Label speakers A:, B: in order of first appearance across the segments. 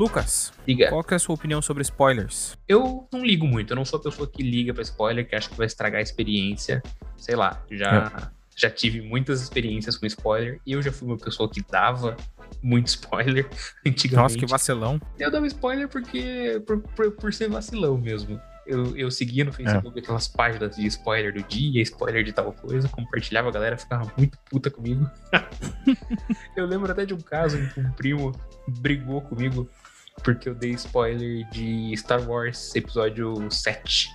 A: Lucas,
B: Diga.
A: qual que é a sua opinião sobre spoilers?
B: Eu não ligo muito, eu não sou a pessoa que liga pra spoiler, que acha que vai estragar a experiência. Sei lá, já, já tive muitas experiências com spoiler e eu já fui uma pessoa que dava muito spoiler antigamente.
A: Nossa, que vacilão.
B: Eu dava spoiler porque por, por, por ser vacilão mesmo. Eu, eu seguia no Facebook aquelas páginas de spoiler do dia, spoiler de tal coisa, compartilhava, a galera ficava muito puta comigo. eu lembro até de um caso em que um primo brigou comigo porque eu dei spoiler de Star Wars episódio 7.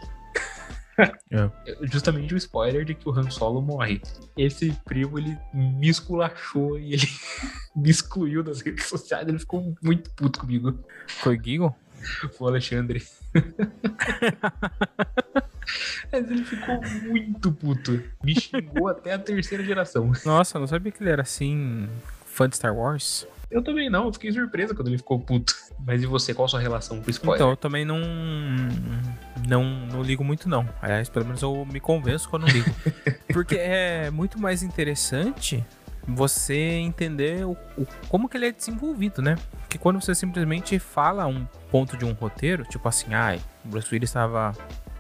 A: É.
B: Justamente o spoiler de que o Han Solo morre. Esse primo, ele me esculachou e ele me excluiu das redes sociais. Ele ficou muito puto comigo.
A: Foi Giggle?
B: Foi o Alexandre. Mas ele ficou muito puto. Me xingou até a terceira geração.
A: Nossa, não sabia que ele era assim, fã de Star Wars.
B: Eu também não, eu fiquei surpresa quando ele ficou puto. Mas e você, qual a sua relação com spoiler?
A: Então, eu também não, não não ligo muito não. Aliás, pelo menos eu me convenço que eu não ligo. Porque é muito mais interessante você entender o, o- como que ele é desenvolvido, né? Porque quando você simplesmente fala um ponto de um roteiro, tipo assim, ai, o Bruce Willis estava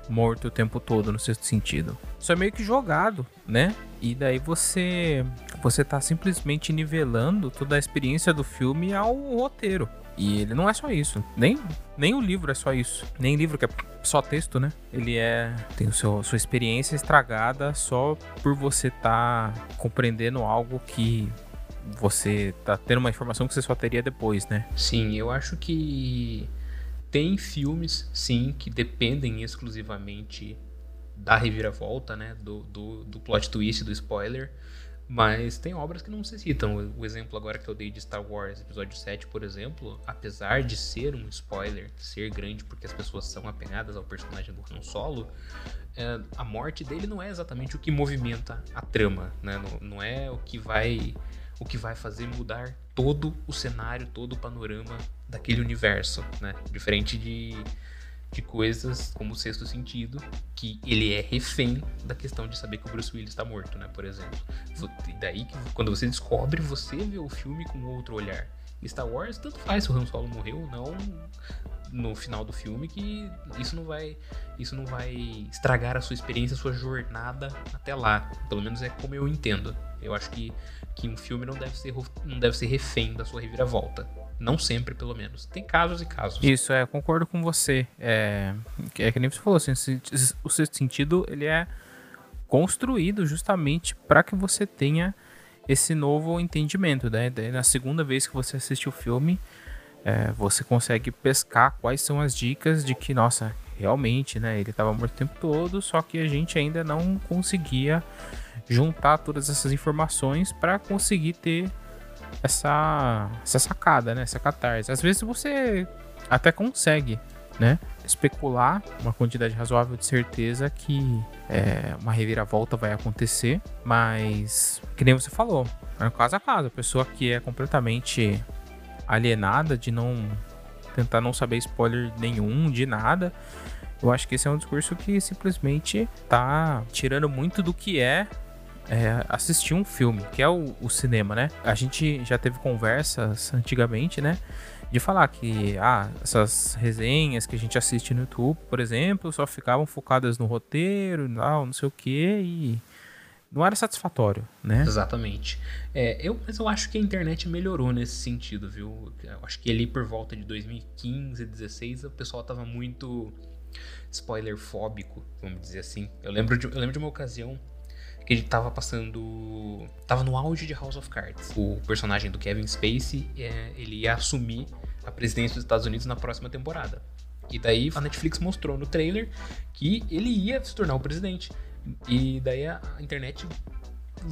A: morto o tempo todo no sexto sentido. Isso é meio que jogado, né? E daí você você tá simplesmente nivelando toda a experiência do filme ao roteiro. E ele não é só isso. Nem, nem o livro é só isso. Nem livro que é só texto, né? Ele é. Tem o seu, sua experiência estragada só por você tá compreendendo algo que você tá tendo uma informação que você só teria depois, né?
B: Sim, eu acho que tem filmes, sim, que dependem exclusivamente da reviravolta, né? Do, do, do plot twist, do spoiler. Mas tem obras que não necessitam. O- exemplo agora que eu dei de Star Wars, episódio 7, por exemplo, apesar de ser um spoiler, ser grande porque as pessoas são apegadas ao personagem do Han Solo, é, a morte dele não é exatamente o que movimenta a trama, né? Não, não é o que vai o que vai fazer mudar todo o cenário, todo o panorama daquele universo, né? Diferente de, de coisas como o Sexto Sentido, que ele é refém da questão de saber que o Bruce Willis está morto, né? Por exemplo. E daí que quando você descobre, você vê o filme com outro olhar. Star Wars, tanto faz se o Han Solo morreu ou não no final do filme, que isso não vai isso não vai estragar a sua experiência, a sua jornada até lá. Pelo menos é como eu entendo. Eu acho que, que um filme não deve, ser, não deve ser refém da sua reviravolta. Não sempre, pelo menos. Tem casos e casos.
A: Isso, é, concordo com você. É, é que nem você falou, assim, o sexto sentido, ele é construído justamente para que você tenha esse novo entendimento, né? Na segunda vez que você assiste o filme, é, você consegue pescar quais são as dicas de que, nossa, realmente, né? Ele estava morto o tempo todo, só que a gente ainda não conseguia juntar todas essas informações para conseguir ter essa, essa sacada, né? Essa catarse. Às vezes você até consegue, né? Especular uma quantidade razoável de certeza que é, uma reviravolta vai acontecer, mas que nem você falou, é um caso a caso. A pessoa que é completamente alienada de não tentar não saber spoiler nenhum de nada. Eu acho que esse é um discurso que simplesmente tá tirando muito do que é é, assistir um filme, que é o, o cinema, né? A gente já teve conversas antigamente, né? De falar que ah, essas resenhas que a gente assiste no YouTube, por exemplo, só ficavam focadas no roteiro, não, não sei o que, e não era satisfatório, né?
B: Exatamente. É, eu, mas eu acho que a internet melhorou nesse sentido, viu? Eu acho que ali por volta de 2015, 2016, o pessoal tava muito spoiler fóbico, vamos dizer assim. Eu lembro de, eu lembro de uma ocasião que ele tava passando. Tava no auge de House of Cards. O personagem do Kevin Spacey, é, ele ia assumir a presidência dos Estados Unidos na próxima temporada. E daí a Netflix mostrou no trailer que ele ia se tornar o presidente. E daí a internet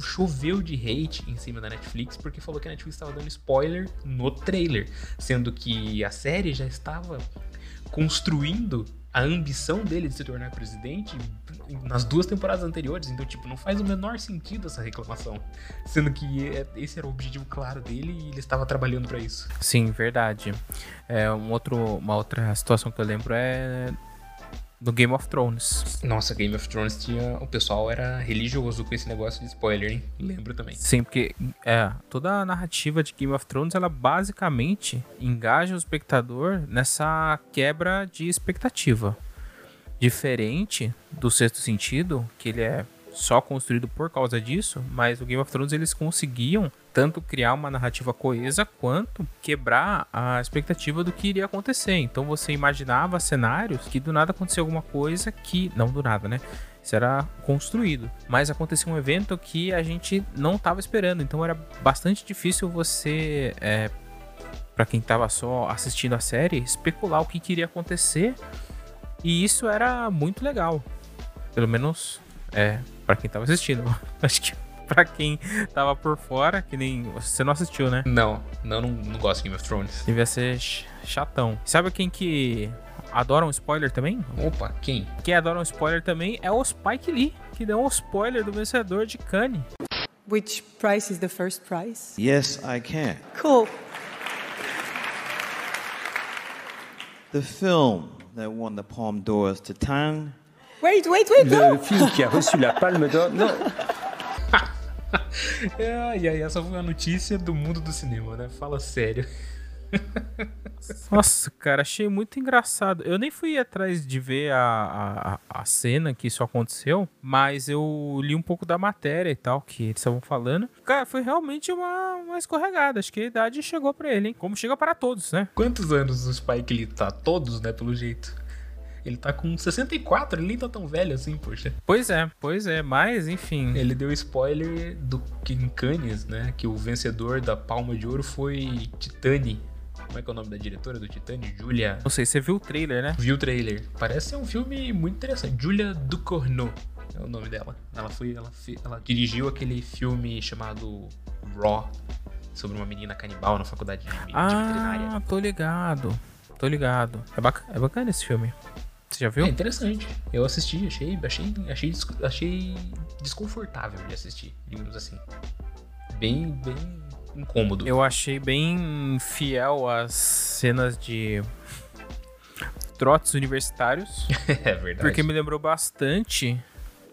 B: choveu de hate em cima da Netflix porque falou que a Netflix estava dando spoiler no trailer, sendo que a série já estava construindo a ambição dele de se tornar presidente nas duas temporadas anteriores, então tipo, não faz o menor sentido essa reclamação, sendo que é- esse era o objetivo claro dele e ele estava trabalhando para isso.
A: Sim, verdade. É, um outro, uma outra situação que eu lembro é do Game of Thrones.
B: Nossa, Game of Thrones tinha. O pessoal era religioso com esse negócio de spoiler, hein? Lembro também.
A: Sim, porque é, toda a narrativa de Game of Thrones, ela basicamente engaja o espectador nessa quebra de expectativa. Diferente do sexto sentido, que ele é só construído por causa disso, mas o Game of Thrones eles conseguiam tanto criar uma narrativa coesa quanto quebrar a expectativa do que iria acontecer. Então você imaginava cenários que do nada acontecia alguma coisa que não do nada, né? Era construído, mas acontecia um evento que a gente não estava esperando. Então era bastante difícil você, é, para quem estava só assistindo a série, especular o que queria acontecer. E isso era muito legal. Pelo menos é, para quem tava assistindo. Acho que pra quem tava por fora, que nem. Você não assistiu, né?
B: Não, não, não, não gosto de Game of Thrones.
A: Devia ser chatão. Sabe quem que adora um spoiler também?
B: Opa, quem?
A: Quem adora um spoiler também é o Spike Lee, que deu um spoiler do vencedor de Cannes.
C: Which prize is the first prize?
D: Yes, I can.
C: Cool.
D: The film that won the Palme d'Or Titan
C: Wait, wait, wait,
E: Le
C: no!
E: film qui a reçu la Palme d'Or. Non,
B: É, e aí, essa foi a notícia do mundo do cinema, né? Fala sério.
A: Nossa, cara, achei muito engraçado. Eu nem fui atrás de ver a, a, a cena que isso aconteceu, mas eu li um pouco da matéria e tal, que eles estavam falando. Cara, foi realmente uma, uma escorregada. Acho que a idade chegou pra ele, hein? Como chega para todos, né?
B: Quantos anos o Spike ele tá? Todos, né? Pelo jeito. Ele tá com 64, ele nem tá tão velho assim, poxa.
A: Pois é, pois é, mas enfim.
B: Ele deu spoiler do Cannes, né? Que o vencedor da Palma de Ouro foi Titane. Como é que é o nome da diretora do Titane? Julia.
A: Não sei, você viu o trailer, né?
B: Viu o trailer? Parece ser um filme muito interessante. Julia Ducournau é o nome dela. Ela foi, ela, ela dirigiu aquele filme chamado Raw sobre uma menina canibal na faculdade de, de veterinária.
A: Ah, tô ligado. Tô ligado. É, é bacana esse filme. Você já viu?
B: É interessante. Eu assisti, achei, achei, achei, achei desconfortável de assistir, digamos assim. Bem, bem incômodo.
A: Eu achei bem fiel às cenas de trotes universitários.
B: é verdade.
A: Porque me lembrou bastante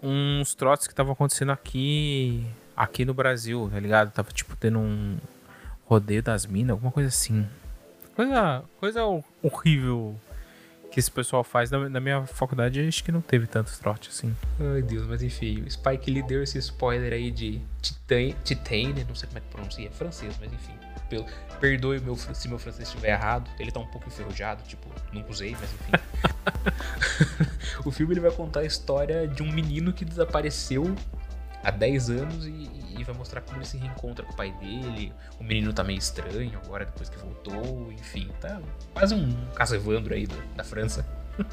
A: uns trotes que estavam acontecendo aqui aqui no Brasil, tá ligado? Tava tipo tendo um rodeio das minas, alguma coisa assim. Coisa, coisa hor- horrível que esse pessoal faz. Na, na minha faculdade acho que não teve tantos trotes assim.
B: Ai, Deus, mas enfim, o Spike lhe deu esse spoiler aí de Titan, Titane, não sei como é que pronuncia, é francês, mas enfim. Pelo, perdoe o meu, se meu francês estiver errado, ele tá um pouco enferrujado, tipo, nunca usei, mas enfim. o filme ele vai contar a história de um menino que desapareceu há 10 anos e, e vai mostrar como ele se reencontra com o pai dele. O menino tá meio estranho agora, depois que voltou, enfim, tá quase um Casevandro aí do- da França.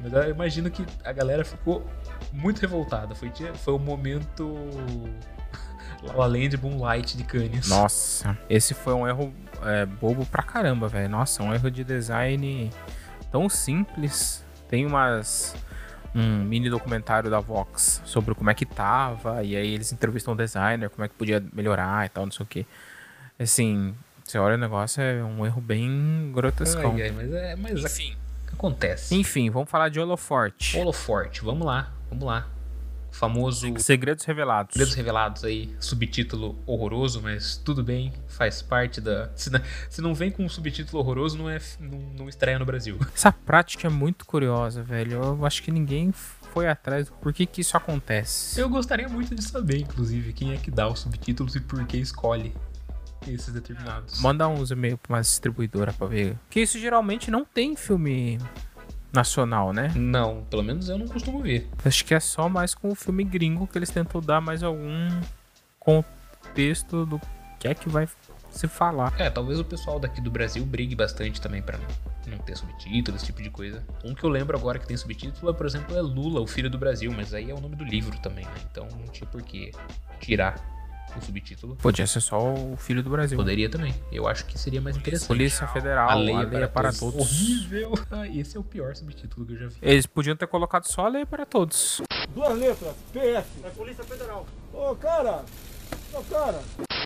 B: Mas eu imagino que a galera ficou muito revoltada. Foi, foi o momento La Land Moonlight de Cannes.
A: Nossa, esse foi um erro é, bobo pra caramba, velho. Nossa, um erro de design tão simples. Tem umas. Um mini documentário da Vox sobre como é que tava, e aí eles entrevistam o designer, como é que podia melhorar e tal, não sei o que. Assim, você olha o negócio, é um erro bem grotescão.
B: Ai, ai, mas é, mas
A: Enfim.
B: acontece.
A: Enfim, vamos falar de Holoforte.
B: Holoforte, vamos lá, vamos lá. Famoso
A: Segredos revelados.
B: Segredos Revelados aí, subtítulo horroroso, mas tudo bem, faz parte da. Se não, se não vem com um subtítulo horroroso, não, é, não, não estreia no Brasil.
A: Essa prática é muito curiosa, velho. Eu acho que ninguém foi atrás do porquê que isso acontece.
B: Eu gostaria muito de saber, inclusive, quem é que dá os subtítulos e por que escolhe esses determinados.
A: Manda uns e-mails pra uma distribuidora pra ver. Que isso geralmente não tem filme nacional, né?
B: Não, pelo menos eu não costumo ver.
A: Acho que é só mais com o filme gringo que eles tentam dar mais algum contexto do que é que vai se falar.
B: É, talvez o pessoal daqui do Brasil brigue bastante também pra não ter subtítulo, esse tipo de coisa. Um que eu lembro agora que tem subtítulo, é, por exemplo, é Lula, o filho do Brasil, mas aí é o nome do livro também, né? Então não tinha por que tirar o subtítulo.
A: Podia ser só o Filho do Brasil.
B: Poderia também. Eu acho que seria mais interessante.
A: Polícia Federal,
B: A lei, é para, todos.
A: todos.
B: Horrível. Ah, esse é o pior subtítulo que eu já vi.
A: Eles podiam ter colocado só a lei para todos.
F: Duas letras, PF. É Polícia Federal. Ô, cara! Ô, cara!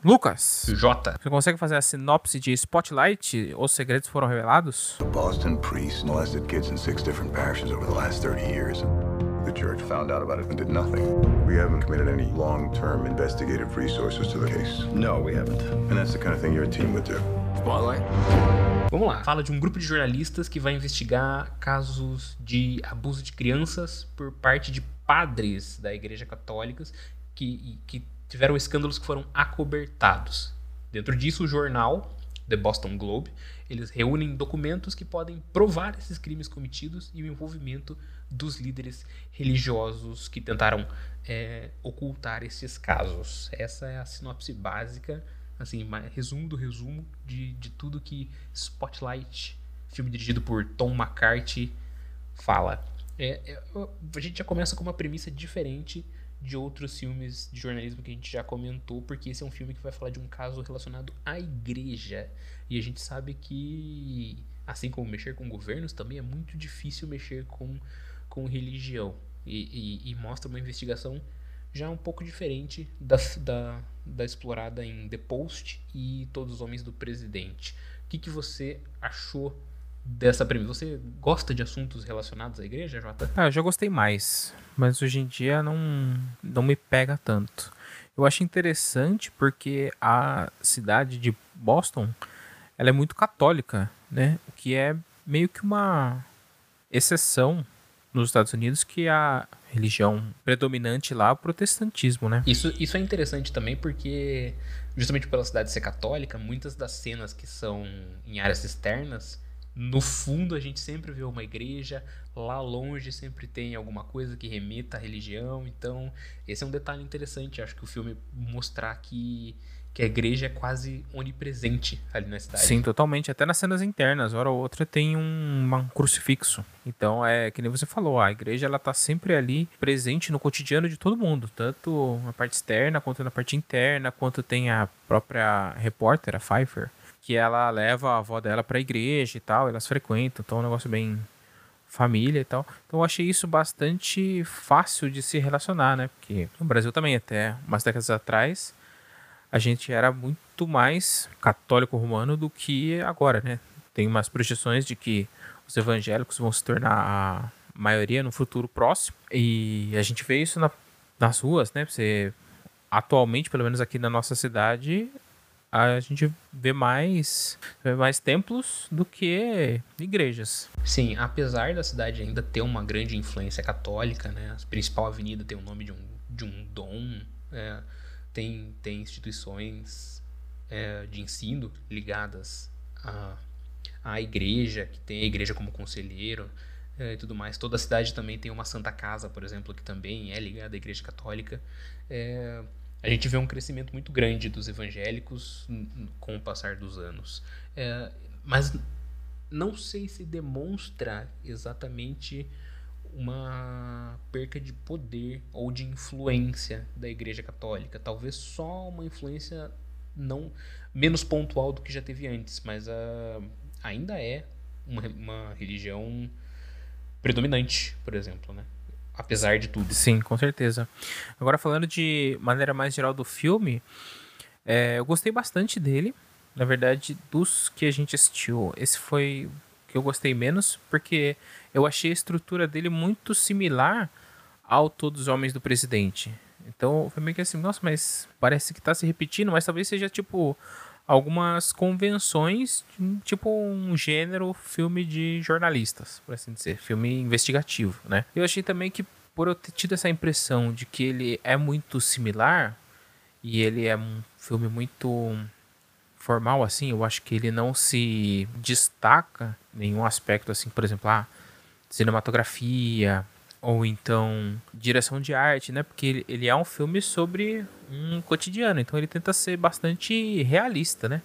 A: Lucas,
B: Jota.
A: você consegue fazer a sinopse de Spotlight? Os segredos foram revelados?
F: A Boston priest molested kids in six different parishes over the last 30 years. Church found out about it and did nothing. We haven't committed any long term investigative resources to the case.
E: No, we haven't.
F: And that's the kind of thing your team would do.
E: Spotlight?
B: Vamos lá. Fala de um grupo de jornalistas que vai investigar casos de abuso de crianças por parte de padres da Igreja Católica que, que tiveram escândalos que foram acobertados. Dentro disso, o jornal The Boston Globe, eles reúnem documentos que podem provar esses crimes cometidos e o envolvimento dos líderes religiosos que tentaram é, ocultar esses casos. Essa é a sinopse básica, assim, resumo do resumo de, de tudo que Spotlight, filme dirigido por Tom McCarthy, fala. É, é, a gente já começa com uma premissa diferente de outros filmes de jornalismo que a gente já comentou, porque esse é um filme que vai falar de um caso relacionado à igreja. E a gente sabe que, assim como mexer com governos, também é muito difícil mexer com, com religião. E, e, e mostra uma investigação já um pouco diferente da, da, da explorada em The Post e Todos os Homens do Presidente. O que, que você achou dessa premissa. Você gosta de assuntos relacionados à igreja, Jota?
A: Ah, eu já gostei mais, mas hoje em dia não, não me pega tanto. Eu acho interessante porque a cidade de Boston ela é muito católica, né? O que é meio que uma exceção nos Estados Unidos que a religião predominante lá é o protestantismo, né?
B: Isso, isso é interessante também porque justamente pela cidade ser católica, muitas das cenas que são em áreas externas no fundo a gente sempre vê uma igreja, lá longe sempre tem alguma coisa que remeta à religião, então esse é um detalhe interessante, acho que o filme mostrar que, que a igreja é quase onipresente ali na cidade.
A: Sim, totalmente, até nas cenas internas, hora ou outra tem um, um crucifixo, então é que nem você falou, a igreja ela tá sempre ali presente no cotidiano de todo mundo, tanto na parte externa quanto na parte interna, quanto tem a própria repórter, a Pfeiffer, que ela leva a avó dela para a igreja e tal, elas frequentam, então é um negócio bem família e tal. Então eu achei isso bastante fácil de se relacionar, né? Porque no Brasil também, até umas décadas atrás, a gente era muito mais católico romano do que agora, né? Tem umas projeções de que os evangélicos vão se tornar a maioria no futuro próximo. E a gente vê isso na, nas ruas, né? Você, atualmente, pelo menos aqui na nossa cidade, a gente vê mais, vê mais templos do que igrejas.
B: Sim, apesar da cidade ainda ter uma grande influência católica, né? A principal avenida tem o nome de um, de um dom, é, tem, tem instituições é, de ensino ligadas à, à igreja, que tem a igreja como conselheiro é, e tudo mais. Toda a cidade também tem uma Santa Casa, por exemplo, que também é ligada à igreja católica. É, a gente vê um crescimento muito grande dos evangélicos com o passar dos anos. É, mas não sei se demonstra exatamente uma perca de poder ou de influência da Igreja Católica. Talvez só uma influência não menos pontual do que já teve antes, mas uh, ainda é uma, uma religião predominante, por exemplo, né? apesar de tudo.
A: Sim, com certeza. Agora falando de maneira mais geral do filme, é, eu gostei bastante dele. Na verdade, dos que a gente assistiu, esse foi o que eu gostei menos, porque eu achei a estrutura dele muito similar ao Todos os Homens do Presidente. Então foi meio que assim, nossa, mas parece que tá se repetindo, mas talvez seja tipo algumas convenções, tipo um gênero filme de jornalistas, por assim dizer, filme investigativo, né? Eu achei também que por eu ter tido essa impressão de que ele é muito similar e ele é um filme muito formal assim, eu acho que ele não se destaca em nenhum aspecto assim, por exemplo, ah, cinematografia, ou então direção de arte, né? Porque ele, é um filme sobre um cotidiano, então ele tenta ser bastante realista, né?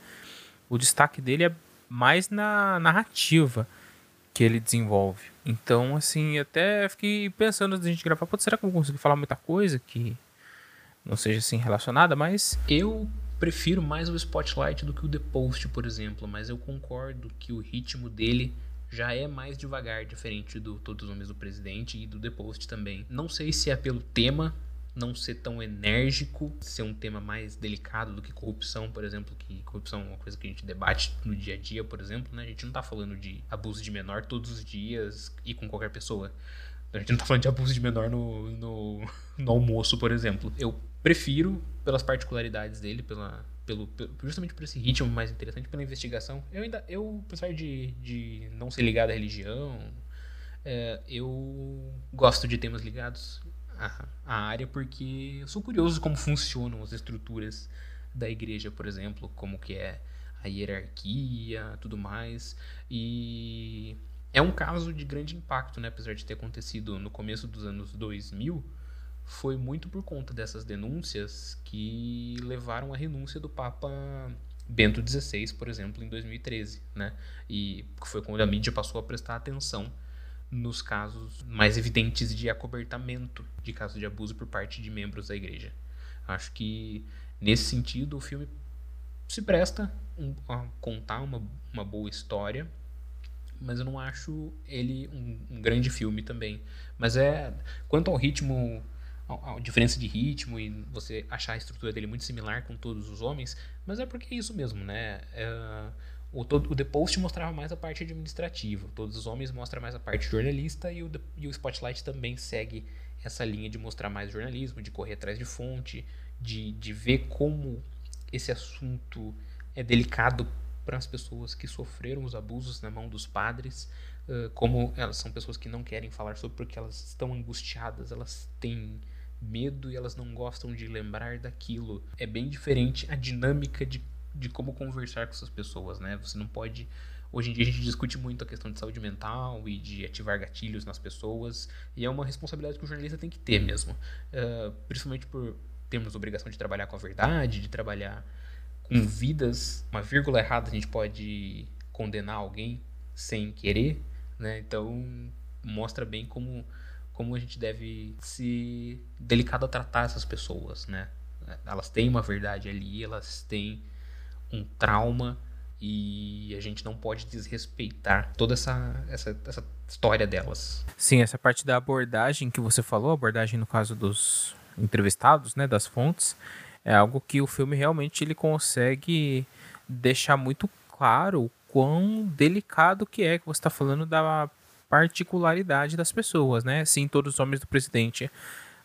A: O destaque dele é mais na narrativa que ele desenvolve. Então, assim, até fiquei pensando antes de a gente gravar, será que eu vou falar muita coisa que não seja assim relacionada, mas
B: eu prefiro mais o Spotlight do que o The Post, por exemplo, mas eu concordo que o ritmo dele já é mais devagar, diferente do Todos os Homens do Presidente e do The Post também. Não sei se é pelo tema não ser tão enérgico, ser um tema mais delicado do que corrupção, por exemplo, que corrupção é uma coisa que a gente debate no dia a dia, por exemplo, né? A gente não tá falando de abuso de menor todos os dias e com qualquer pessoa. A gente não tá falando de abuso de menor no, no, no almoço, por exemplo. Eu prefiro, pelas particularidades dele, pela, pelo, justamente por esse ritmo mais interessante, pela investigação. Eu ainda, eu, apesar de, de não ser ligado à religião, é, eu gosto de temas ligados à, à área porque eu sou curioso como funcionam as estruturas da igreja, por exemplo, como que é a hierarquia, tudo mais. E é um caso de grande impacto, né? Apesar de ter acontecido no começo dos anos 2000, foi muito por conta dessas denúncias que levaram à renúncia do Papa Bento XVI, por exemplo, em 2013, né? E foi quando a mídia passou a prestar atenção nos casos mais evidentes de acobertamento de casos de abuso por parte de membros da igreja. Acho que nesse sentido o filme se presta a contar uma, uma boa história, mas eu não acho ele um, um grande filme também. Mas é quanto ao ritmo a, diferença de ritmo e você achar a estrutura dele muito similar com todos os homens, mas é porque é isso mesmo, né? É, o, todo, o The Post mostrava mais a parte administrativa, todos os homens mostram mais a parte jornalista e o, e o Spotlight também segue essa linha de mostrar mais jornalismo, de correr atrás de fonte, de, de ver como esse assunto é delicado para as pessoas que sofreram os abusos na mão dos padres, como elas são pessoas que não querem falar sobre porque elas estão angustiadas, elas têm medo e elas não gostam de lembrar daquilo. É bem diferente a dinâmica de, de como conversar com essas pessoas, né? Você não pode. Hoje em dia a gente discute muito a questão de saúde mental e de ativar gatilhos nas pessoas, e é uma responsabilidade que o jornalista tem que ter mesmo. Uh, principalmente por termos obrigação de trabalhar com a verdade, de trabalhar com vidas. Uma vírgula errada a gente pode condenar alguém sem querer, né? Então mostra bem como como a gente deve se delicado a tratar essas pessoas, né? Elas têm uma verdade ali, elas têm um trauma e a gente não pode desrespeitar toda essa, essa, essa história delas.
A: Sim, essa parte da abordagem que você falou, abordagem no caso dos entrevistados, né, das fontes, é algo que o filme realmente ele consegue deixar muito claro o quão delicado que é que você está falando da particularidade das pessoas, né? Sim, todos os homens do presidente,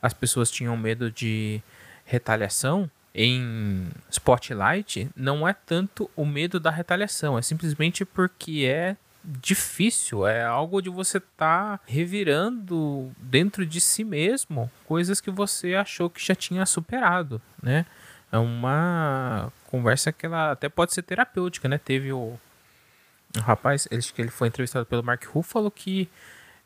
A: as pessoas tinham medo de retaliação. Em Spotlight, não é tanto o medo da retaliação, é simplesmente porque é difícil, é algo de você estar tá revirando dentro de si mesmo coisas que você achou que já tinha superado, né? É uma conversa que ela até pode ser terapêutica, né? Teve o o rapaz, ele, ele foi entrevistado pelo Mark Ruffalo que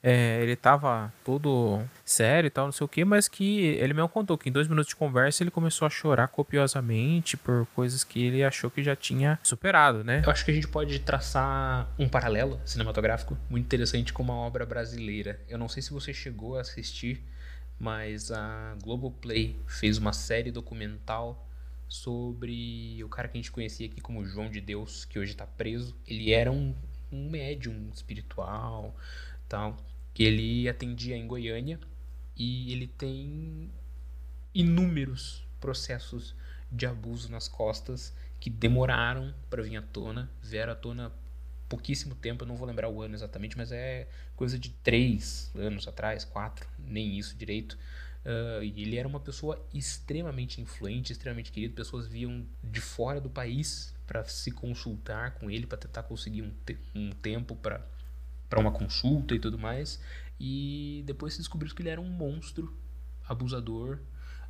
A: é, ele tava todo sério e tal, não sei o que, mas que ele mesmo contou que em dois minutos de conversa ele começou a chorar copiosamente por coisas que ele achou que já tinha superado, né?
B: Eu acho que a gente pode traçar um paralelo cinematográfico muito interessante com uma obra brasileira. Eu não sei se você chegou a assistir, mas a Globoplay fez uma série documental sobre o cara que a gente conhecia aqui como João de Deus, que hoje está preso. Ele era um, um médium espiritual, tal, que ele atendia em Goiânia e ele tem inúmeros processos de abuso nas costas que demoraram para vir à tona, vieram à tona pouquíssimo tempo, eu não vou lembrar o ano exatamente, mas é coisa de três anos atrás, quatro, nem isso direito. Uh, ele era uma pessoa extremamente influente, extremamente querido. Pessoas viam de fora do país para se consultar com ele, para tentar conseguir um, te um tempo para uma consulta e tudo mais. E depois se descobriu que ele era um monstro, abusador,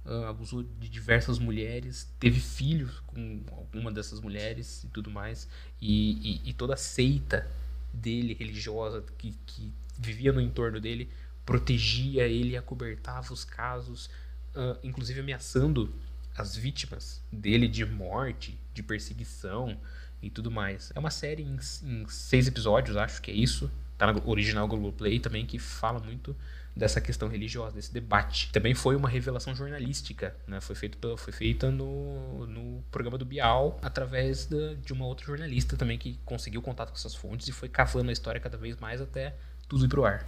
B: uh, abusou de diversas mulheres, teve filhos com alguma dessas mulheres e tudo mais. E, e, e toda a seita dele, religiosa, que, que vivia no entorno dele, protegia ele acobertava os casos, uh, inclusive ameaçando as vítimas dele de morte, de perseguição e tudo mais. É uma série em, em seis episódios, acho que é isso. Tá na original Globoplay também, que fala muito dessa questão religiosa, desse debate. Também foi uma revelação jornalística, né? Foi, feito foi feita no, no programa do Bial, através da, de uma outra jornalista também que conseguiu contato com essas fontes e foi cavando a história cada vez mais até tudo ir pro ar.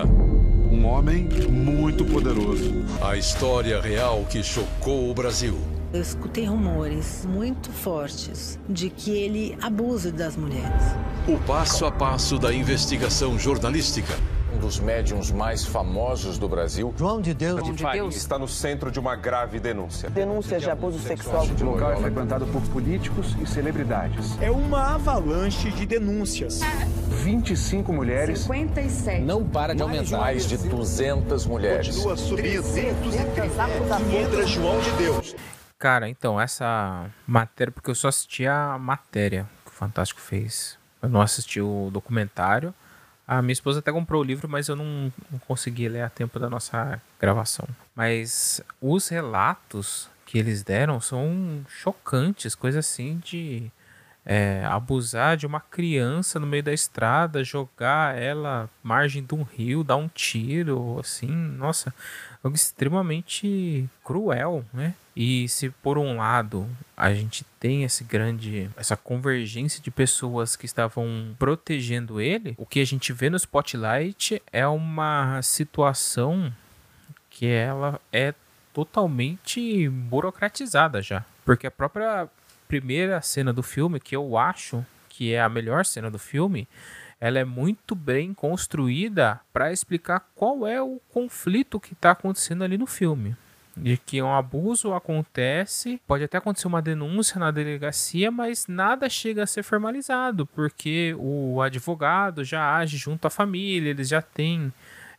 G: Um homem muito poderoso.
H: A história real que chocou o Brasil.
I: Eu escutei rumores muito fortes de que ele abusa das mulheres.
H: O passo a passo da investigação jornalística.
J: Um dos médiums mais famosos do Brasil,
K: João de Deus,
L: João de Deus.
M: está no centro de uma grave denúncia.
N: Denúncia de abuso sexual.
E: O local é frequentado por políticos e celebridades.
O: É uma avalanche de denúncias.
E: 25 mulheres.
P: 57.
J: Não para de aumentar. Mais de 200 mulheres.
O: Continua subindo. 330 500 João de Deus.
A: Cara, então, essa matéria, porque eu só assisti a matéria que o Fantástico fez. Eu não assisti o documentário. A minha esposa até comprou o livro, mas eu não, não consegui ler a tempo da nossa gravação. Mas os relatos que eles deram são chocantes, coisa assim de é, abusar de uma criança no meio da estrada, jogar ela margem de um rio, dar um tiro, assim, nossa, algo extremamente cruel, né? E se por um lado a gente tem esse grande, essa convergência de pessoas que estavam protegendo ele, o que a gente vê no Spotlight é uma situação que ela é totalmente burocratizada já, porque a própria primeira cena do filme, que eu acho que é a melhor cena do filme, ela é muito bem construída para explicar qual é o conflito que está acontecendo ali no filme. De que um abuso acontece, pode até acontecer uma denúncia na delegacia, mas nada chega a ser formalizado, porque o advogado já age junto à família, eles já têm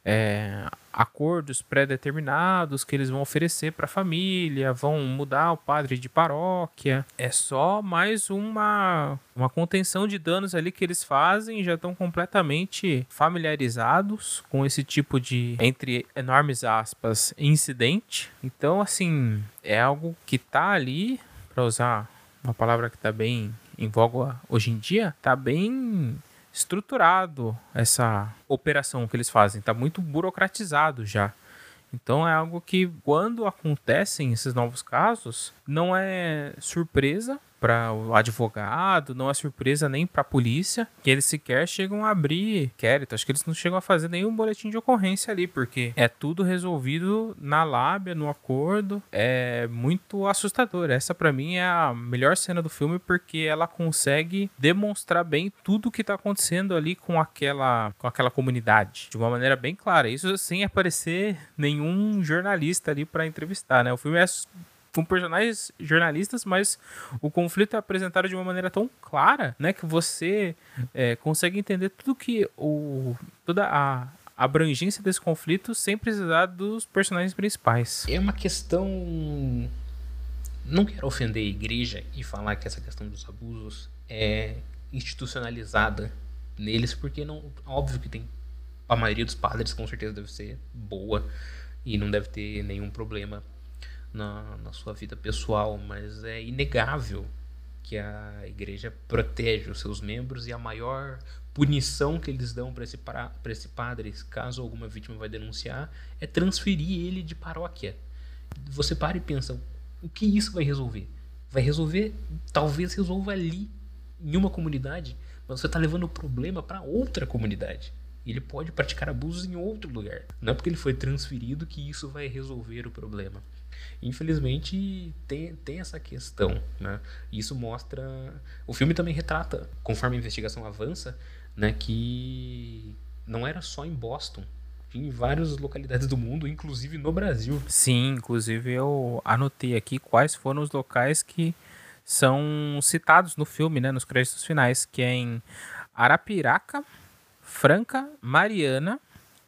A: é, acordos pré-determinados que eles vão oferecer para a família, vão mudar o padre de paróquia. É só mais uma, uma contenção de danos ali que eles fazem, já estão completamente familiarizados com esse tipo de, entre enormes aspas, incidente. Então, assim, é algo que tá ali, para usar uma palavra que está bem em voga hoje em dia, tá bem estruturado essa operação que eles fazem, está muito burocratizado já. Então é algo que quando acontecem esses novos casos, não é surpresa para o advogado, não é surpresa nem para a polícia, que eles sequer chegam a abrir inquérito. Acho que eles não chegam a fazer nenhum boletim de ocorrência ali, porque é tudo resolvido na lábia, no acordo. É muito assustador. Essa para mim é a melhor cena do filme porque ela consegue demonstrar bem tudo o que tá acontecendo ali com aquela com aquela comunidade, de uma maneira bem clara. Isso sem aparecer nenhum jornalista ali para entrevistar, né? O filme é com personagens jornalistas, mas o conflito é apresentado de uma maneira tão clara, né, que você é, consegue entender tudo que o toda a abrangência desse conflito sem precisar dos personagens principais.
B: É uma questão não quero ofender a igreja e falar que essa questão dos abusos é institucionalizada neles, porque não óbvio que tem a maioria dos padres com certeza deve ser boa e não deve ter nenhum problema na, na sua vida pessoal, mas é inegável que a igreja protege os seus membros e a maior punição que eles dão para esse, esse padre, caso alguma vítima vai denunciar, é transferir ele de paróquia. Você para e pensa, o que isso vai resolver? Vai resolver, talvez resolva ali, em uma comunidade, mas você está levando o problema para outra comunidade. Ele pode praticar abusos em outro lugar. Não é porque ele foi transferido que isso vai resolver o problema. Infelizmente tem, tem essa questão, né? Isso mostra, o filme também retrata, conforme a investigação avança, né, que não era só em Boston, em várias localidades do mundo, inclusive no Brasil.
A: Sim, inclusive eu anotei aqui quais foram os locais que são citados no filme, né, nos créditos finais, que é em Arapiraca, Franca, Mariana,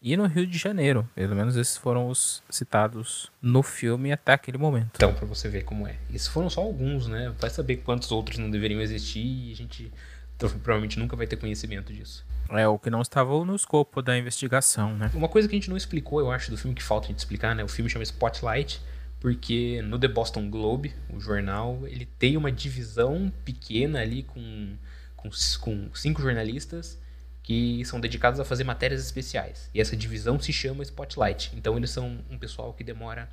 A: e no Rio de Janeiro. Pelo menos esses foram os citados no filme até aquele momento.
B: Então, para você ver como é. Esses foram só alguns, né? Vai saber quantos outros não deveriam existir e a gente então, provavelmente nunca vai ter conhecimento disso.
A: É o que não estava no escopo da investigação, né?
B: Uma coisa que a gente não explicou, eu acho, do filme que falta a gente explicar, né? O filme chama Spotlight, porque no The Boston Globe, o jornal, ele tem uma divisão pequena ali com, com, com cinco jornalistas que são dedicados a fazer matérias especiais. E essa divisão se chama Spotlight. Então eles são um pessoal que demora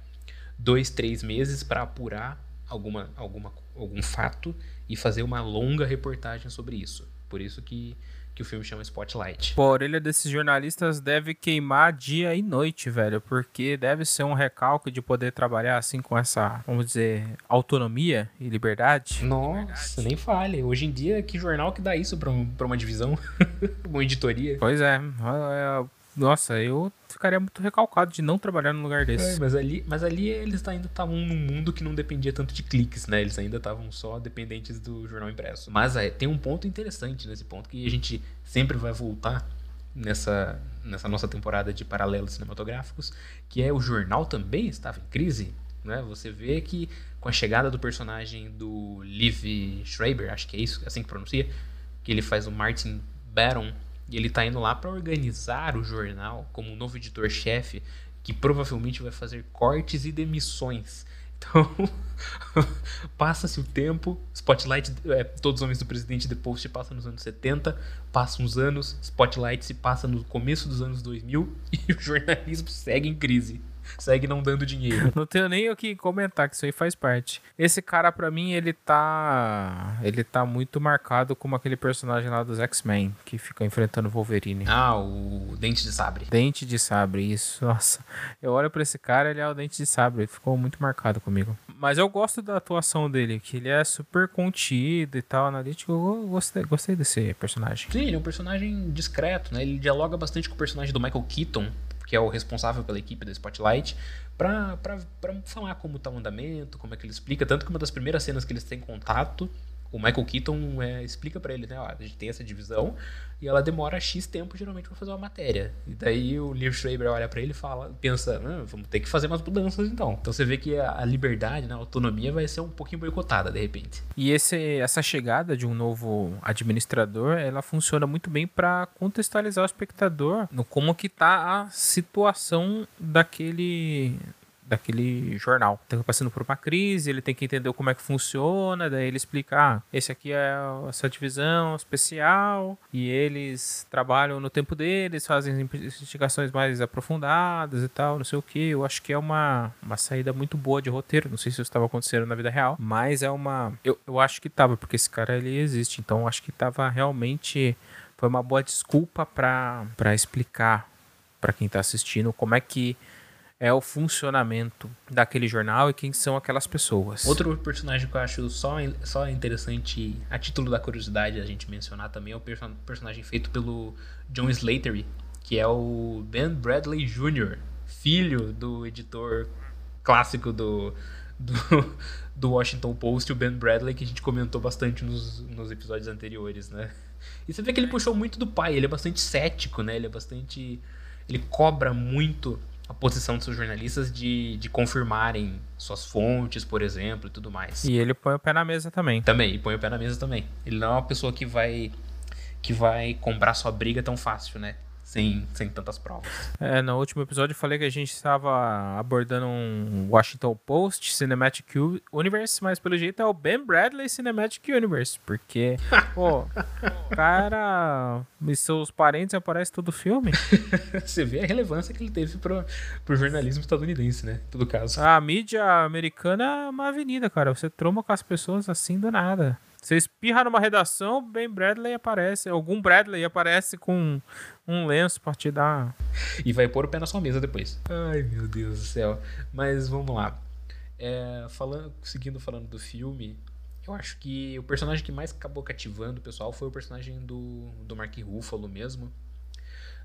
B: dois, três meses para apurar alguma, alguma, algum fato e fazer uma longa reportagem sobre isso. Por isso que, que o filme chama Spotlight.
A: Pô, a orelha desses jornalistas deve queimar dia e noite, velho, porque deve ser um recalque de poder trabalhar assim com essa, vamos dizer, autonomia e liberdade.
B: Nossa, nem fale. Hoje em dia, que jornal que dá isso pra, um, pra uma divisão? uma editoria?
A: Pois é. Nossa, eu ficaria muito recalcado de não trabalhar num lugar desse.
B: É, mas ali, mas ali eles ainda estavam num mundo que não dependia tanto de cliques, né? Eles ainda estavam só dependentes do jornal impresso. Mas é, tem um ponto interessante nesse ponto que a gente sempre vai voltar nessa, nessa nossa temporada de paralelos cinematográficos, que é o jornal também estava em crise. Né? Você vê que com a chegada do personagem do Liv Schreiber, acho que é isso, é assim que pronuncia, que ele faz o Martin Baron e ele tá indo lá para organizar o jornal como um novo editor-chefe que provavelmente vai fazer cortes e demissões. Então, passa-se o tempo, Spotlight, é, Todos os Homens do Presidente The Post passa nos anos 70, passa uns anos, Spotlight se passa no começo dos anos 2000 e o jornalismo segue em crise segue não dando dinheiro.
A: Não tenho nem o que comentar, que isso aí faz parte. Esse cara, para mim, ele tá. Ele tá muito marcado como aquele personagem lá dos X-Men, que fica enfrentando o Wolverine.
B: Ah, o Dente de Sabre.
A: Dente de Sabre, isso. Nossa. Eu olho pra esse cara, ele é o Dente de Sabre. Ele ficou muito marcado comigo. Mas eu gosto da atuação dele, que ele é super contido e tal, analítico. Eu gostei, gostei desse personagem.
B: Sim, ele é um personagem discreto, né? Ele dialoga bastante com o personagem do Michael Keaton, que é o responsável pela equipe da Spotlight, para falar como está o andamento, como é que ele explica. Tanto que uma das primeiras cenas que eles têm contato o Michael Keaton é, explica para ele, né? Ó, a gente tem essa divisão e ela demora X tempo geralmente para fazer uma matéria. E daí o Liv Schreiber olha para ele e fala, pensa, ah, vamos ter que fazer umas mudanças então. Então você vê que a, liberdade, né, a autonomia vai ser um pouquinho boicotada de repente.
A: E esse, essa chegada de um novo administrador, ela funciona muito bem para contextualizar o espectador no como que tá a situação daquele daquele jornal. Tá passando por uma crise, ele tem que entender como é que funciona, daí ele explica, ah, esse aqui é essa divisão especial, e eles trabalham no tempo deles, fazem investigações mais aprofundadas e tal, não sei o que. Eu acho que é uma, uma saída muito boa de roteiro, não sei se isso estava acontecendo na vida real, mas é uma... Eu, eu acho que tava, porque esse cara, ele existe, então acho que tava realmente... Foi uma boa desculpa para explicar para quem está assistindo como é que é o funcionamento daquele jornal e quem são aquelas pessoas.
B: Outro personagem que eu acho só, só interessante, a título da curiosidade, a gente mencionar também, é o person personagem feito pelo John Slatery, que é o Ben Bradley Jr., filho do editor clássico do, do, do Washington Post, o Ben Bradley, que a gente comentou bastante nos, nos episódios anteriores, né? E você vê que ele puxou muito do pai, ele é bastante cético, né? Ele é bastante. Ele cobra muito a posição dos seus jornalistas de, de confirmarem suas fontes, por exemplo, e tudo mais.
A: E ele põe o pé na mesa também.
B: Também, e põe o pé na mesa também. Ele não é uma pessoa que vai que vai comprar sua briga tão fácil, né? Sem, sem tantas provas.
A: É, no último episódio eu falei que a gente estava abordando um Washington Post Cinematic Universe, mas pelo jeito é o Ben Bradley Cinematic Universe, porque, pô, cara e seus parentes aparecem todo o filme.
B: Você vê a relevância que ele teve pro, pro jornalismo estadunidense, né? Em todo caso.
A: A mídia americana é uma avenida, cara. Você troma com as pessoas assim do nada. Você espirra numa redação, Ben Bradley aparece, algum Bradley aparece com um lenço pra te dar.
B: E vai pôr o pé na sua mesa depois. Ai, meu Deus do céu. Mas vamos lá. É, falando, seguindo falando do filme, eu acho que o personagem que mais acabou cativando o pessoal foi o personagem do, do Mark Ruffalo mesmo.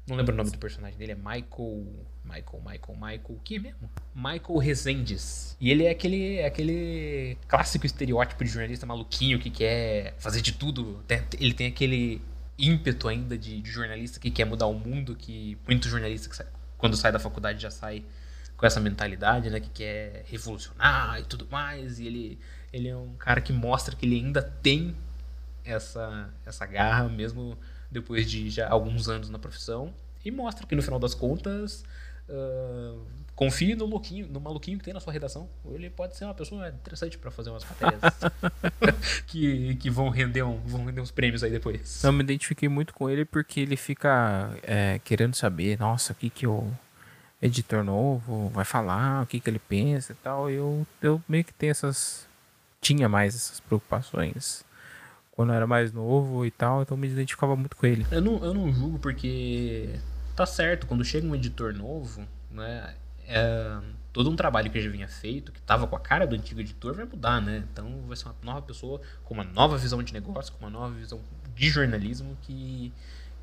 B: Não lembro o nome do personagem dele, é Michael. Michael, Michael, Michael. O que mesmo? Michael Rezendes. E ele é aquele, é aquele clássico estereótipo de jornalista maluquinho que quer fazer de tudo. Ele tem aquele ímpeto ainda de, de jornalista que quer mudar o mundo, que muitos jornalistas, quando sai da faculdade, já sai com essa mentalidade, né? Que quer revolucionar e tudo mais. E ele, ele é um cara que mostra que ele ainda tem essa, essa garra, mesmo depois de já alguns anos na profissão e mostra que no final das contas uh, confie no louquinho, no maluquinho que tem na sua redação. Ele pode ser uma pessoa interessante para fazer umas matérias que, que vão render um, vão render uns prêmios aí depois.
A: Eu me identifiquei muito com ele porque ele fica é, querendo saber, nossa, o que que o editor novo vai falar, o que que ele pensa e tal. Eu eu meio que tenho essas tinha mais essas preocupações quando eu era mais novo e tal, então me identificava muito com ele.
B: Eu não, eu não julgo porque tá certo, quando chega um editor novo, né, é, todo um trabalho que já vinha feito, que tava com a cara do antigo editor, vai mudar, né? Então vai ser uma nova pessoa com uma nova visão de negócio, com uma nova visão de jornalismo que,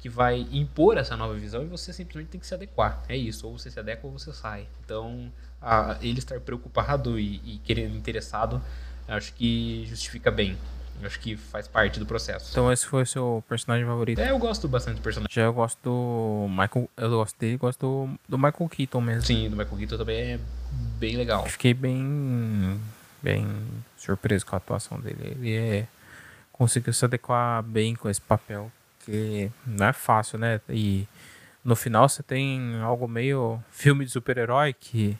B: que vai impor essa nova visão e você simplesmente tem que se adequar. É isso, ou você se adequa ou você sai. Então, a, ele estar preocupado e, e querendo interessado, acho que justifica bem. Acho que faz parte do processo.
A: Então esse foi o seu personagem favorito?
B: É, eu gosto bastante do personagem.
A: Já eu gosto do Michael, eu gosto dele, gosto do, do Michael Keaton mesmo.
B: Sim, do Michael Keaton também é bem legal.
A: Fiquei bem bem surpreso com a atuação dele. Ele é conseguiu se adequar bem com esse papel, que não é fácil, né? E no final você tem algo meio filme de super-herói que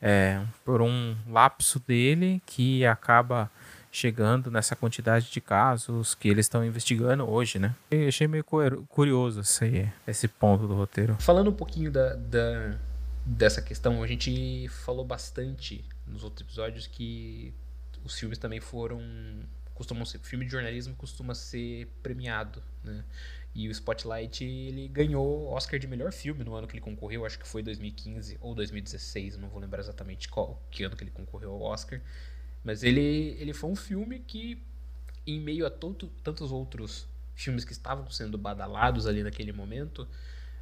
A: é por um lapso dele que acaba chegando nessa quantidade de casos que eles estão investigando hoje, né? Eu achei meio curioso esse, esse ponto do roteiro.
B: Falando um pouquinho da, da, dessa questão, a gente falou bastante nos outros episódios que os filmes também foram costumam ser filme de jornalismo costuma ser premiado, né? E o Spotlight ele ganhou Oscar de melhor filme no ano que ele concorreu, acho que foi 2015 ou 2016, não vou lembrar exatamente qual que ano que ele concorreu ao Oscar. Mas ele, ele foi um filme que, em meio a todo, tantos outros filmes que estavam sendo badalados ali naquele momento,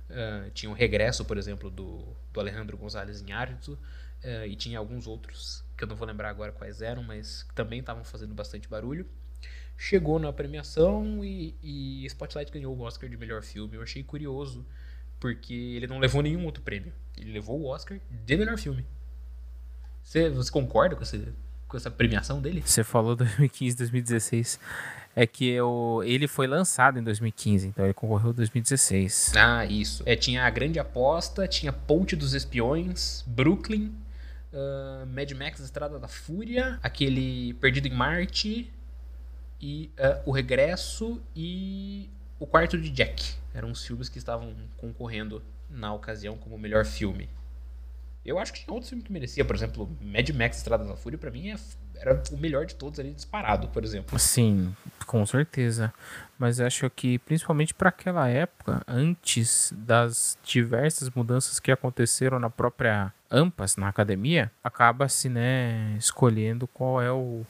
B: uh, tinha o Regresso, por exemplo, do, do Alejandro González Iñárritu, uh, e tinha alguns outros que eu não vou lembrar agora quais eram, mas que também estavam fazendo bastante barulho. Chegou na premiação e, e Spotlight ganhou o Oscar de melhor filme. Eu achei curioso, porque ele não levou nenhum outro prêmio. Ele levou o Oscar de melhor filme. Você, você concorda com esse, com essa premiação dele?
A: Você falou 2015, 2016. É que eu, ele foi lançado em 2015, então ele concorreu em 2016.
B: Ah, isso. É, tinha A Grande Aposta, tinha Ponte dos Espiões, Brooklyn, uh, Mad Max Estrada da Fúria, aquele Perdido em Marte, e uh, O Regresso e O Quarto de Jack. Eram os filmes que estavam concorrendo na ocasião como melhor filme. Eu acho que tinha outro filme que merecia, por exemplo, Mad Max Estrada da Fúria, para mim é, era o melhor de todos ali disparado, por exemplo.
A: Sim, com certeza. Mas acho que principalmente para aquela época, antes das diversas mudanças que aconteceram na própria Ampas, na academia, acaba-se, né, escolhendo qual é o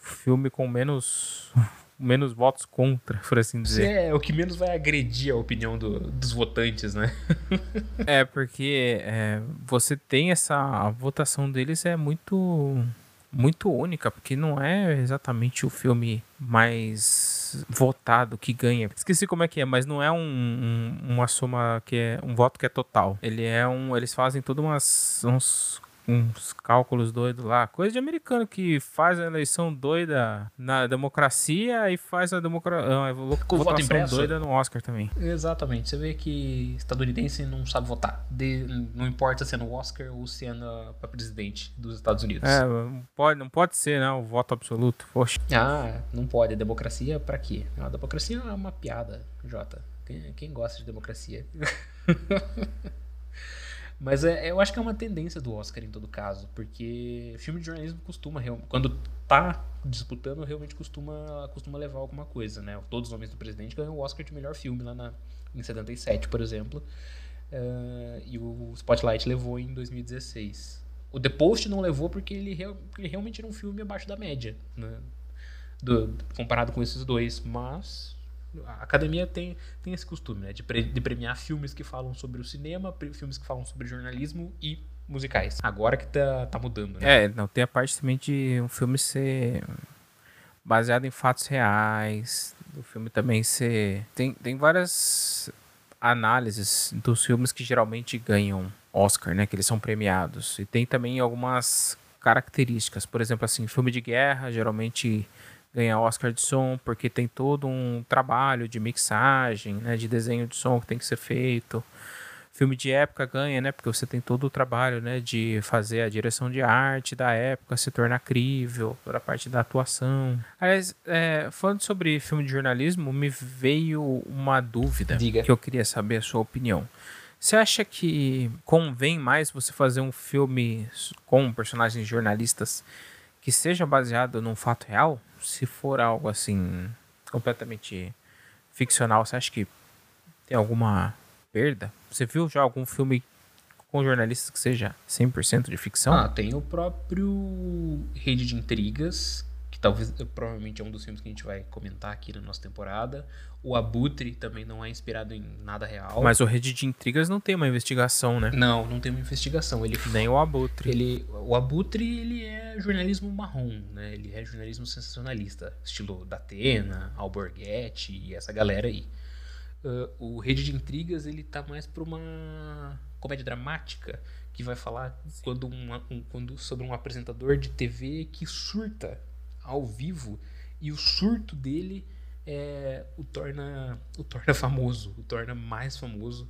A: filme com menos menos votos contra, por assim dizer.
B: É, o que menos vai agredir a opinião do, dos votantes, né?
A: é, porque é, você tem essa. A votação deles é muito. Muito única, porque não é exatamente o filme mais votado que ganha. Esqueci como é que é, mas não é um, um, uma soma que é um voto que é total. Ele é um. Eles fazem todas umas uns uns cálculos doidos lá. Coisa de americano que faz a eleição doida na democracia e faz a democracia. Ah,
B: Com voto impresso.
A: doida no Oscar também.
B: Exatamente. Você vê que estadunidense não sabe votar. De, não importa se é no Oscar ou se é para presidente dos Estados Unidos.
A: É, pode, não pode ser, né? O voto absoluto. Poxa.
B: Ah, não pode. Democracia para quê? A democracia é uma piada, Jota. Quem, quem gosta de democracia? Mas é, eu acho que é uma tendência do Oscar em todo caso, porque filme de jornalismo costuma, quando tá disputando, realmente costuma, costuma levar alguma coisa, né? Todos os Homens do Presidente ganhou o Oscar de melhor filme lá na, em 77, por exemplo, uh, e o Spotlight levou em 2016. O The Post não levou porque ele, porque ele realmente era um filme abaixo da média, né? Do, comparado com esses dois, mas a academia tem, tem esse costume, né? De, pre, de premiar filmes que falam sobre o cinema, filmes que falam sobre jornalismo e musicais. Agora que tá, tá mudando,
A: né? É, não, tem a parte também de um filme ser baseado em fatos reais, do filme também ser... Tem, tem várias análises dos filmes que geralmente ganham Oscar, né? Que eles são premiados. E tem também algumas características. Por exemplo, assim, filme de guerra, geralmente ganhar Oscar de som, porque tem todo um trabalho de mixagem, né, de desenho de som que tem que ser feito. Filme de época ganha, né, porque você tem todo o trabalho, né, de fazer a direção de arte da época se tornar crível, toda a parte da atuação. Aliás, é, falando sobre filme de jornalismo, me veio uma dúvida
B: Diga.
A: que eu queria saber a sua opinião. Você acha que convém mais você fazer um filme com personagens jornalistas que seja baseado num fato real? se for algo assim completamente ficcional, você acha que tem alguma perda? Você viu já algum filme com jornalistas que seja 100% de ficção?
B: Ah, tem o próprio Rede de Intrigas, que talvez provavelmente é um dos filmes que a gente vai comentar aqui na nossa temporada. O Abutre também não é inspirado em nada real.
A: Mas o Rede de Intrigas não tem uma investigação, né?
B: Não, não tem uma investigação. Ele
A: nem o Abutre.
B: Ele, o Abutre ele é jornalismo marrom, né? Ele é jornalismo sensacionalista, estilo Datena, Alborguete e essa galera aí. Uh, o Rede de Intrigas ele tá mais para uma comédia dramática que vai falar quando uma, um, quando, sobre um apresentador de TV que surta ao vivo e o surto dele é, o torna o torna famoso, o torna mais famoso,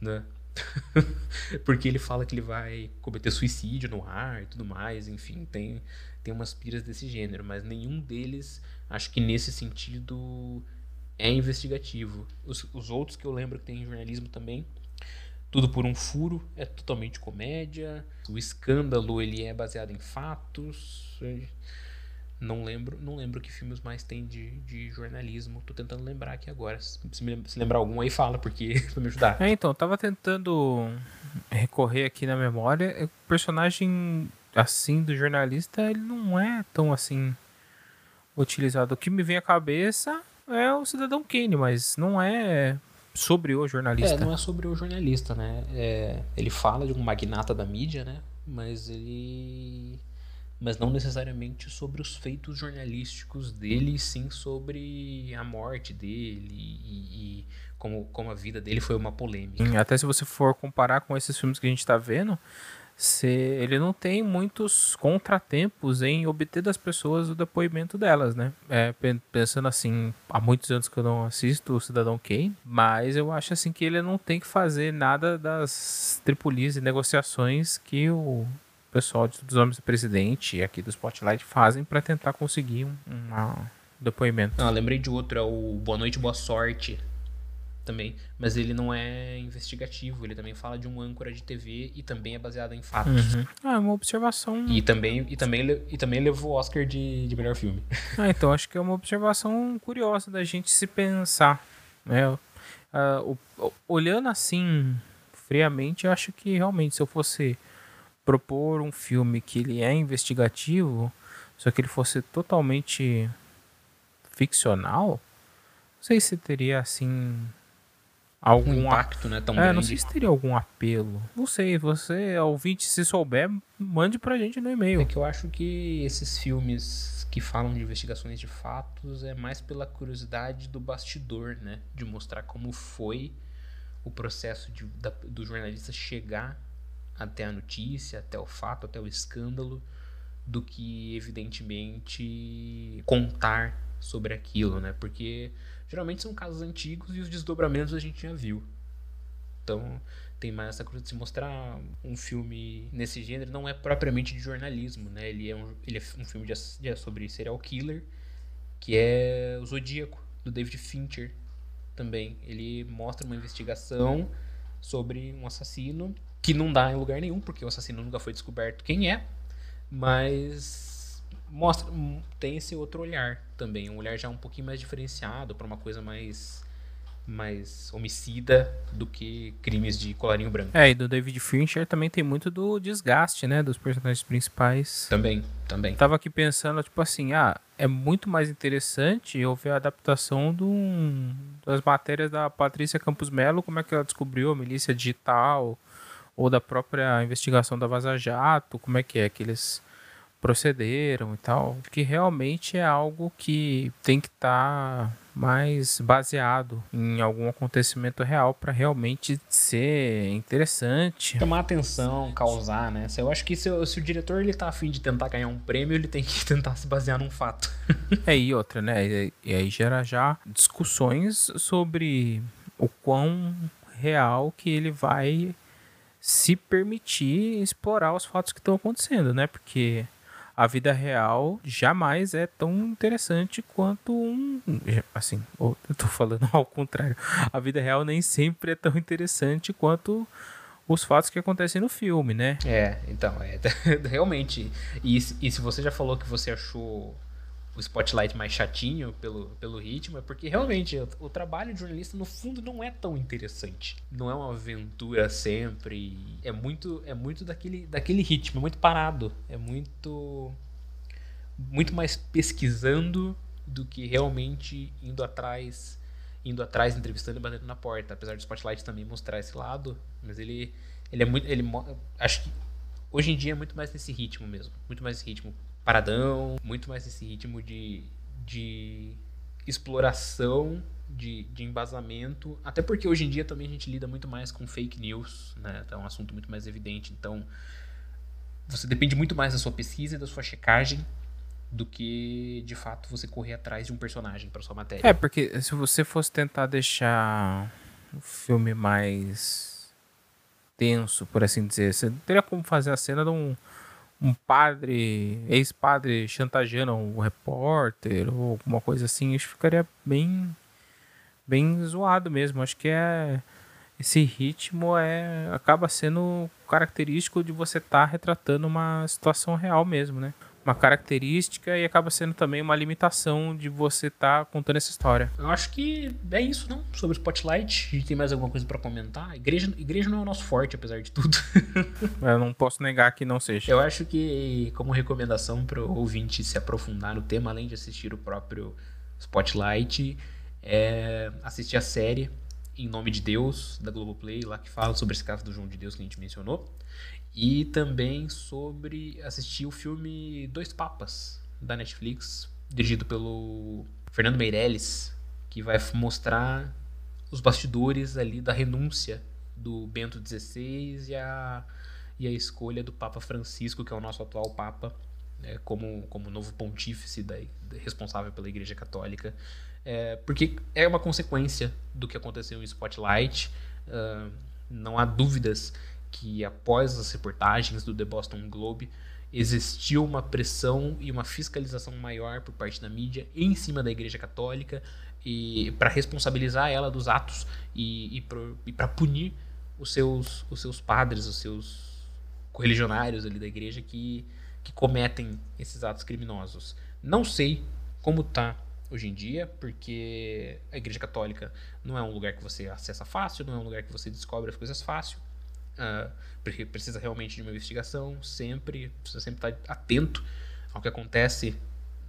B: né? Porque ele fala que ele vai cometer suicídio no ar e tudo mais, enfim, tem tem umas piras desse gênero, mas nenhum deles acho que nesse sentido é investigativo. Os, os outros que eu lembro que tem em jornalismo também tudo por um furo é totalmente comédia. O escândalo ele é baseado em fatos. Não lembro, não lembro que filmes mais tem de, de jornalismo. Tô tentando lembrar aqui agora. Se, se lembrar algum aí fala, porque pra me ajudar.
A: É, então, tava tentando recorrer aqui na memória. O personagem assim do jornalista, ele não é tão assim utilizado. O que me vem à cabeça é o Cidadão Kane, mas não é sobre o jornalista.
B: É, não é sobre o jornalista, né? É, ele fala de um magnata da mídia, né? Mas ele mas não necessariamente sobre os feitos jornalísticos dele, sim sobre a morte dele e, e como, como a vida dele foi uma polêmica.
A: Até se você for comparar com esses filmes que a gente está vendo, se, ele não tem muitos contratempos em obter das pessoas o depoimento delas, né? É, pensando assim, há muitos anos que eu não assisto o Cidadão Kane, mas eu acho assim que ele não tem que fazer nada das tripulias e negociações que o pessoal dos homens do presidente aqui do Spotlight fazem para tentar conseguir um, um depoimento.
B: Ah, lembrei de outro, é o Boa Noite, Boa Sorte também, mas ele não é investigativo, ele também fala de um âncora de TV e também é baseado em fatos.
A: Uhum. Ah, é uma observação.
B: E também, e também, e também levou o Oscar de, de melhor filme.
A: Ah, então acho que é uma observação curiosa da gente se pensar. Né? Uh, o, olhando assim friamente, eu acho que realmente se eu fosse propor um filme que ele é investigativo, só que ele fosse totalmente ficcional, não sei se teria assim algum
B: um impacto, né, tão
A: é, grande. Não sei se teria algum apelo. Não sei, você, ouvinte, se souber, mande pra gente no e-mail.
B: É que eu acho que esses filmes que falam de investigações de fatos é mais pela curiosidade do bastidor, né? De mostrar como foi o processo de, da, do jornalista chegar até a notícia, até o fato, até o escândalo, do que evidentemente contar sobre aquilo, né? Porque geralmente são casos antigos e os desdobramentos a gente já viu. Então tem mais essa coisa de se mostrar um filme nesse gênero não é propriamente de jornalismo, né? Ele é um, ele é um filme de, de, sobre serial killer, que é o Zodíaco do David Fincher também. Ele mostra uma investigação sobre um assassino que não dá em lugar nenhum, porque o assassino nunca foi descoberto quem é, mas mostra tem esse outro olhar também, um olhar já um pouquinho mais diferenciado para uma coisa mais mais homicida do que crimes de colarinho branco.
A: É, e do David Fincher também tem muito do desgaste, né, dos personagens principais.
B: Também, também.
A: Tava aqui pensando, tipo assim, ah, é muito mais interessante eu ver a adaptação do, das matérias da Patrícia Campos Melo, como é que ela descobriu a milícia digital, ou da própria investigação da Vaza Jato, como é que é que eles procederam e tal, que realmente é algo que tem que estar tá mais baseado em algum acontecimento real para realmente ser interessante.
B: Chamar atenção, causar, né? Eu acho que se, se o diretor ele tá afim de tentar ganhar um prêmio, ele tem que tentar se basear num fato.
A: é, e outra, né? E, e aí gera já discussões sobre o quão real que ele vai se permitir explorar os fatos que estão acontecendo, né? Porque a vida real jamais é tão interessante quanto um. Assim, eu tô falando ao contrário. A vida real nem sempre é tão interessante quanto os fatos que acontecem no filme, né?
B: É, então, é, realmente. E, e se você já falou que você achou o spotlight mais chatinho pelo, pelo ritmo, é porque realmente o, o, trabalho de jornalista no fundo não é tão interessante. Não é uma aventura sempre. É muito é muito daquele, daquele ritmo, é muito parado. É muito muito mais pesquisando do que realmente indo atrás, indo atrás, entrevistando e batendo na porta. Apesar do Spotlight também mostrar esse lado, mas ele ele é muito ele acho que hoje em dia é muito mais nesse ritmo mesmo, muito mais ritmo paradão, muito mais esse ritmo de, de exploração, de, de embasamento, até porque hoje em dia também a gente lida muito mais com fake news, né? É um assunto muito mais evidente, então você depende muito mais da sua pesquisa e da sua checagem do que de fato você correr atrás de um personagem para sua matéria.
A: É, porque se você fosse tentar deixar o filme mais tenso, por assim dizer, você teria como fazer a cena de um, um padre, ex-padre chantageando um repórter ou alguma coisa assim, isso ficaria bem bem zoado mesmo. Acho que é esse ritmo é acaba sendo característico de você estar tá retratando uma situação real mesmo, né? Uma característica e acaba sendo também uma limitação de você estar tá contando essa história.
B: Eu acho que é isso, não? Sobre o Spotlight. A gente tem mais alguma coisa para comentar? Igreja, igreja não é o nosso forte, apesar de tudo.
A: Eu não posso negar que não seja.
B: Eu acho que, como recomendação para o ouvinte se aprofundar no tema, além de assistir o próprio Spotlight, é assistir a série Em Nome de Deus, da Globoplay, lá que fala sobre esse caso do João de Deus que a gente mencionou. E também sobre assistir o filme Dois Papas, da Netflix, dirigido pelo Fernando Meirelles, que vai mostrar os bastidores ali da renúncia do Bento XVI e a, e a escolha do Papa Francisco, que é o nosso atual Papa, né, como, como novo pontífice da, responsável pela Igreja Católica. É, porque é uma consequência do que aconteceu em Spotlight. Uh, não há dúvidas que após as reportagens do The Boston Globe existiu uma pressão e uma fiscalização maior por parte da mídia em cima da Igreja Católica e para responsabilizar ela dos atos e, e para punir os seus os seus padres, os seus correligionários ali da igreja que que cometem esses atos criminosos. Não sei como tá hoje em dia, porque a Igreja Católica não é um lugar que você acessa fácil, não é um lugar que você descobre as coisas fácil. Uh, porque precisa realmente de uma investigação, sempre, precisa sempre estar atento ao que acontece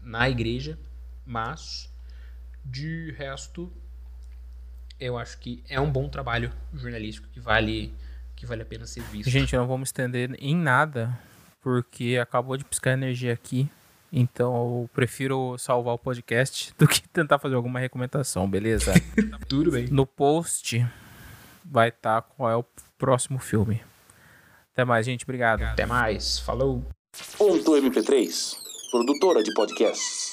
B: na igreja, mas de resto eu acho que é um bom trabalho jornalístico que vale que vale a pena ser visto.
A: Gente, não vamos estender em nada, porque acabou de piscar energia aqui. Então eu prefiro salvar o podcast do que tentar fazer alguma recomendação, beleza?
B: Tudo bem.
A: No post vai estar tá qual é o próximo filme. Até mais, gente. Obrigado.
B: Até mais. Falou.
K: Ponto MP3, produtora de podcasts.